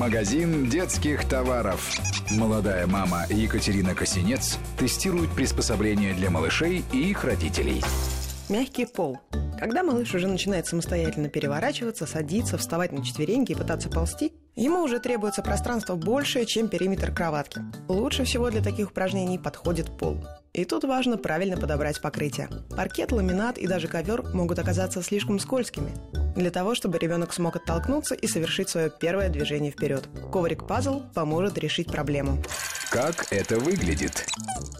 Магазин детских товаров. Молодая мама Екатерина Косинец тестирует приспособления для малышей и их родителей. Мягкий пол. Когда малыш уже начинает самостоятельно переворачиваться, садиться, вставать на четвереньки и пытаться ползти, ему уже требуется пространство большее, чем периметр кроватки. Лучше всего для таких упражнений подходит пол. И тут важно правильно подобрать покрытие. Паркет, ламинат и даже ковер могут оказаться слишком скользкими. Для того, чтобы ребенок смог оттолкнуться и совершить свое первое движение вперед. Коврик-пазл поможет решить проблему. Как это выглядит?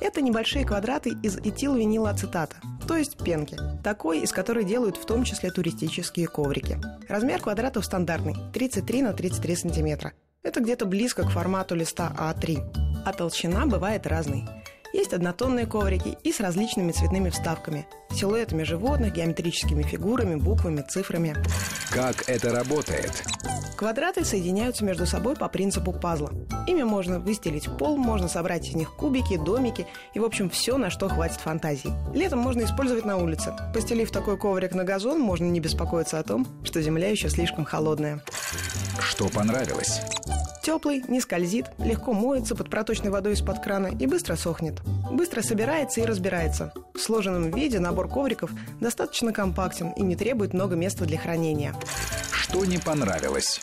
Это небольшие квадраты из этилвинилацетата, то есть пенки, такой, из которой делают в том числе туристические коврики. Размер квадратов стандартный – 33 на 33 сантиметра. Это где-то близко к формату листа А3. А толщина бывает разной – есть однотонные коврики и с различными цветными вставками, силуэтами животных, геометрическими фигурами, буквами, цифрами. Как это работает? Квадраты соединяются между собой по принципу пазла. Ими можно выстелить пол, можно собрать из них кубики, домики и, в общем, все, на что хватит фантазии. Летом можно использовать на улице. Постелив такой коврик на газон, можно не беспокоиться о том, что земля еще слишком холодная. Что понравилось? Теплый, не скользит, легко моется под проточной водой из-под крана и быстро сохнет. Быстро собирается и разбирается. В сложенном виде набор ковриков достаточно компактен и не требует много места для хранения. Что не понравилось?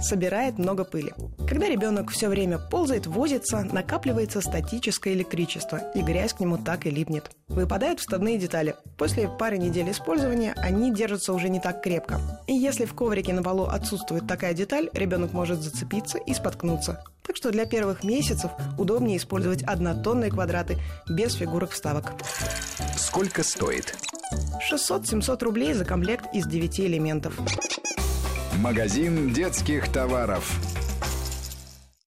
собирает много пыли. Когда ребенок все время ползает, возится, накапливается статическое электричество, и грязь к нему так и липнет. Выпадают вставные детали. После пары недель использования они держатся уже не так крепко. И если в коврике на полу отсутствует такая деталь, ребенок может зацепиться и споткнуться. Так что для первых месяцев удобнее использовать однотонные квадраты без фигурок вставок. Сколько стоит? 600-700 рублей за комплект из 9 элементов. Магазин детских товаров.